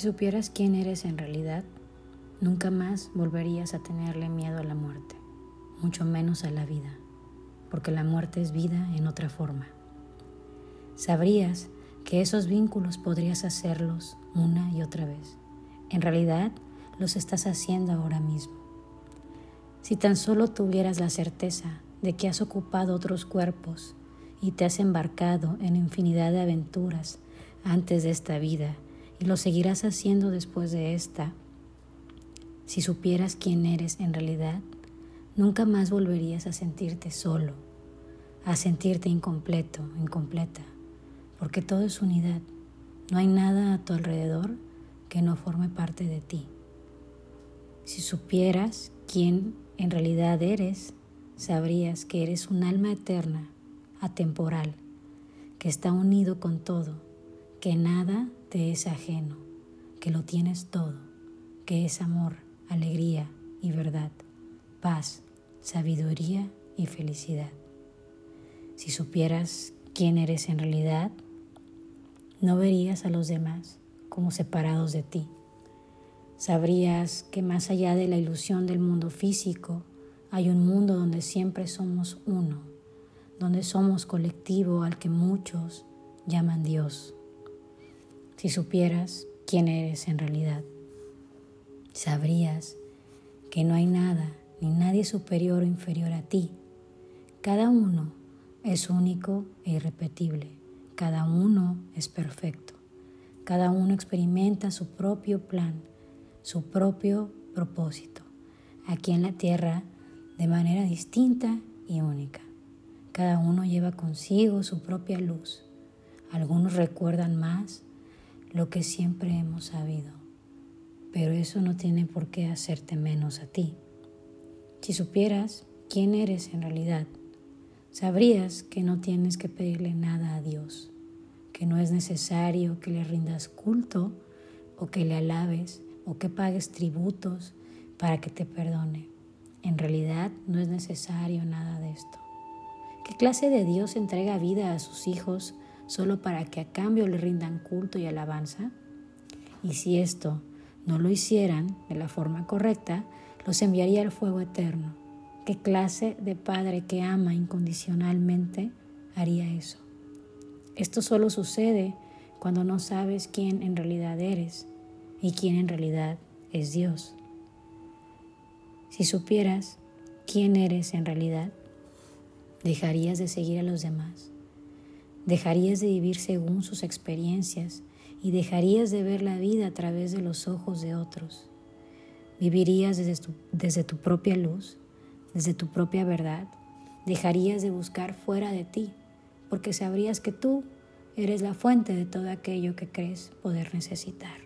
Si supieras quién eres en realidad, nunca más volverías a tenerle miedo a la muerte, mucho menos a la vida, porque la muerte es vida en otra forma. Sabrías que esos vínculos podrías hacerlos una y otra vez. En realidad, los estás haciendo ahora mismo. Si tan solo tuvieras la certeza de que has ocupado otros cuerpos y te has embarcado en infinidad de aventuras antes de esta vida y lo seguirás haciendo después de esta. Si supieras quién eres en realidad, nunca más volverías a sentirte solo, a sentirte incompleto, incompleta, porque todo es unidad. No hay nada a tu alrededor que no forme parte de ti. Si supieras quién en realidad eres, sabrías que eres un alma eterna, atemporal, que está unido con todo, que nada te es ajeno, que lo tienes todo, que es amor, alegría y verdad, paz, sabiduría y felicidad. Si supieras quién eres en realidad, no verías a los demás como separados de ti. Sabrías que más allá de la ilusión del mundo físico, hay un mundo donde siempre somos uno, donde somos colectivo al que muchos llaman Dios si supieras quién eres en realidad. Sabrías que no hay nada ni nadie superior o inferior a ti. Cada uno es único e irrepetible. Cada uno es perfecto. Cada uno experimenta su propio plan, su propio propósito, aquí en la tierra de manera distinta y única. Cada uno lleva consigo su propia luz. Algunos recuerdan más lo que siempre hemos sabido, pero eso no tiene por qué hacerte menos a ti. Si supieras quién eres en realidad, sabrías que no tienes que pedirle nada a Dios, que no es necesario que le rindas culto o que le alabes o que pagues tributos para que te perdone. En realidad no es necesario nada de esto. ¿Qué clase de Dios entrega vida a sus hijos solo para que a cambio le rindan culto y alabanza? Y si esto no lo hicieran de la forma correcta, los enviaría al fuego eterno. ¿Qué clase de padre que ama incondicionalmente haría eso? Esto solo sucede cuando no sabes quién en realidad eres y quién en realidad es Dios. Si supieras quién eres en realidad, dejarías de seguir a los demás Dejarías de vivir según sus experiencias y dejarías de ver la vida a través de los ojos de otros. Vivirías desde tu, desde tu propia luz, desde tu propia verdad. Dejarías de buscar fuera de ti, porque sabrías que tú eres la fuente de todo aquello que crees poder necesitar.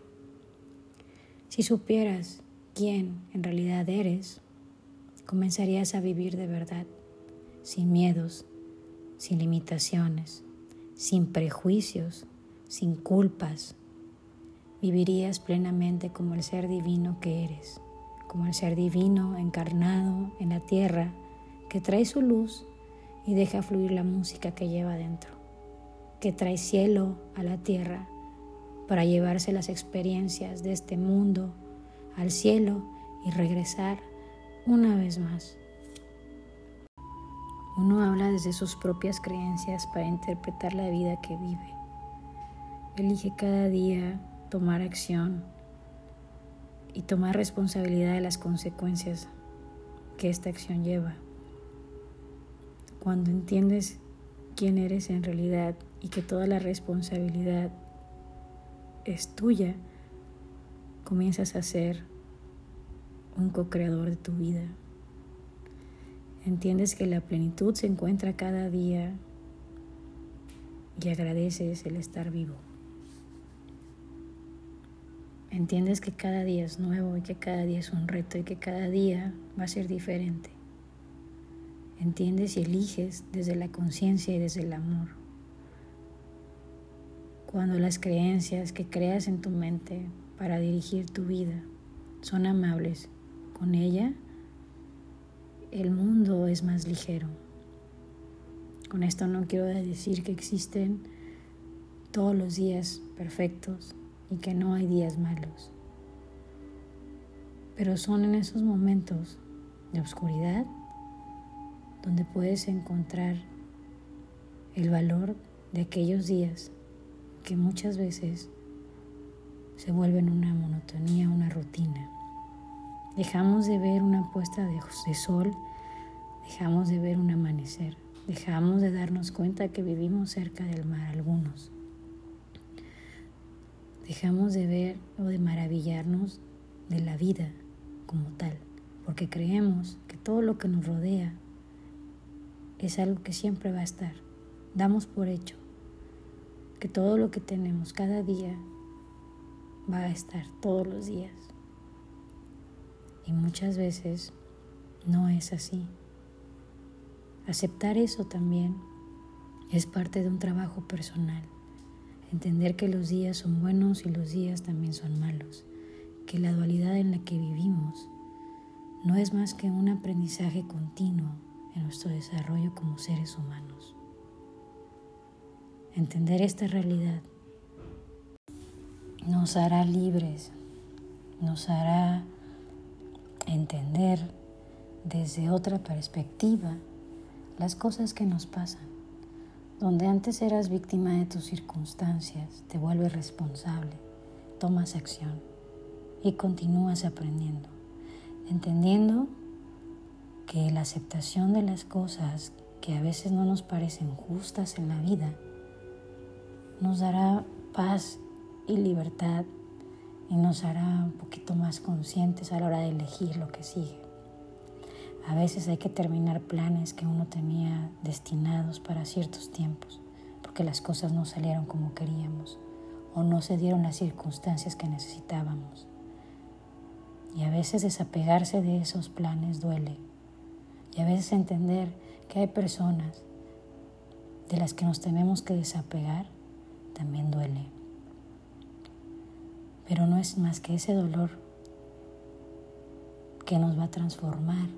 Si supieras quién en realidad eres, comenzarías a vivir de verdad, sin miedos, sin limitaciones, sin prejuicios, sin culpas. Vivirías plenamente como el ser divino que eres, como el ser divino encarnado en la tierra que trae su luz y deja fluir la música que lleva dentro, que trae cielo a la tierra para llevarse las experiencias de este mundo al cielo y regresar una vez más. Uno habla desde sus propias creencias para interpretar la vida que vive. Elige cada día tomar acción y tomar responsabilidad de las consecuencias que esta acción lleva. Cuando entiendes quién eres en realidad y que toda la responsabilidad es tuya, comienzas a ser un co-creador de tu vida. Entiendes que la plenitud se encuentra cada día y agradeces el estar vivo. Entiendes que cada día es nuevo y que cada día es un reto y que cada día va a ser diferente. Entiendes y eliges desde la conciencia y desde el amor. Cuando las creencias que creas en tu mente para dirigir tu vida son amables con ella, el mundo es más ligero. Con esto no quiero decir que existen todos los días perfectos y que no hay días malos. Pero son en esos momentos de oscuridad donde puedes encontrar el valor de aquellos días que muchas veces se vuelven una monotonía, una rutina. Dejamos de ver una puesta de, sol, dejamos de ver un amanecer, dejamos de darnos cuenta que vivimos cerca del mar algunos. Dejamos de ver o de maravillarnos de la vida como tal, porque creemos que todo lo que nos rodea es algo que siempre va a estar. Damos por hecho que todo lo que tenemos cada día va a estar todos los días. Y muchas veces no es así. Aceptar eso también es parte de un trabajo personal. Entender que los días son buenos y los días también son malos. Que la dualidad en la que vivimos no es más que un aprendizaje continuo en nuestro desarrollo como seres humanos. Entender esta realidad nos hará libres, nos hará entender desde otra perspectiva las cosas que nos pasan. Donde antes eras víctima de tus circunstancias, te vuelves responsable, tomas acción y continúas aprendiendo, entendiendo que la aceptación de las cosas que a veces no nos parecen justas en la vida nos dará paz y libertad y nos hará un poquito más conscientes a la hora de elegir lo que sigue. A veces hay que terminar planes que uno tenía destinados para ciertos tiempos, porque las cosas no salieron como queríamos o no se dieron las circunstancias que necesitábamos. Y a veces desapegarse de esos planes duele. Y a veces entender que hay personas de las que nos tenemos que desapegar también duele pero no es más que ese dolor que nos va a transformar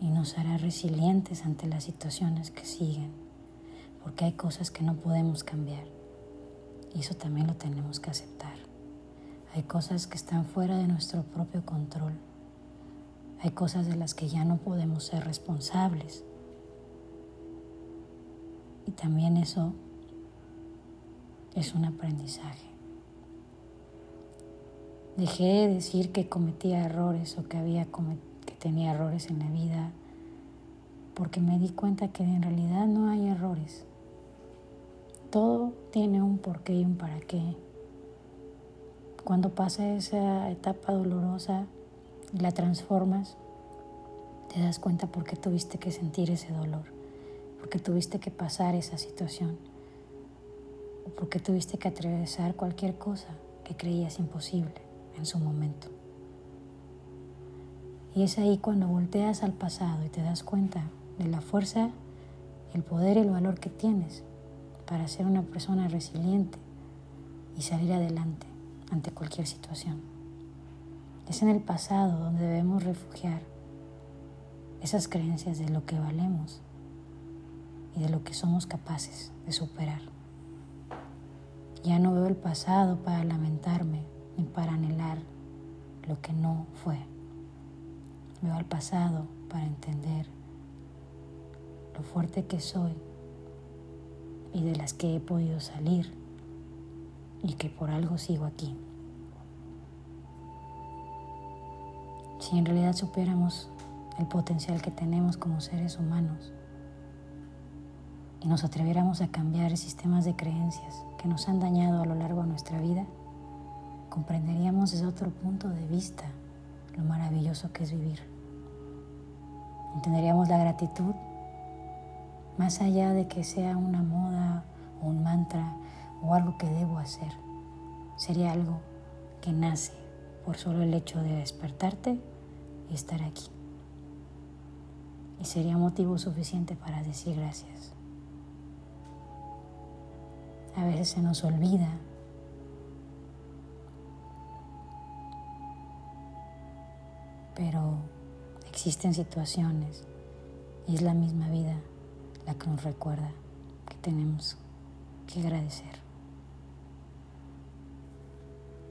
y nos hará resilientes ante las situaciones que siguen, porque hay cosas que no podemos cambiar y eso también lo tenemos que aceptar. Hay cosas que están fuera de nuestro propio control, hay cosas de las que ya no podemos ser responsables y también eso es un aprendizaje. Dejé de decir que cometía errores o que, había que tenía errores en la vida porque me di cuenta que en realidad no hay errores. Todo tiene un porqué y un para qué. Cuando pasa esa etapa dolorosa y la transformas, te das cuenta por qué tuviste que sentir ese dolor, por qué tuviste que pasar esa situación, o por qué tuviste que atravesar cualquier cosa que creías imposible en su momento. Y es ahí cuando volteas al pasado y te das cuenta de la fuerza, el poder y el valor que tienes para ser una persona resiliente y salir adelante ante cualquier situación. Es en el pasado donde debemos refugiar esas creencias de lo que valemos y de lo que somos capaces de superar. Ya no veo el pasado para lamentarme ni para anhelar lo que no fue. Veo al pasado para entender lo fuerte que soy y de las que he podido salir y que por algo sigo aquí. Si en realidad supiéramos el potencial que tenemos como seres humanos y nos atreviéramos a cambiar sistemas de creencias que nos han dañado a lo largo de nuestra vida, comprenderíamos desde otro punto de vista lo maravilloso que es vivir. Entenderíamos la gratitud más allá de que sea una moda o un mantra o algo que debo hacer. Sería algo que nace por solo el hecho de despertarte y estar aquí. Y sería motivo suficiente para decir gracias. A veces se nos olvida pero existen situaciones y es la misma vida la que nos recuerda que tenemos que agradecer.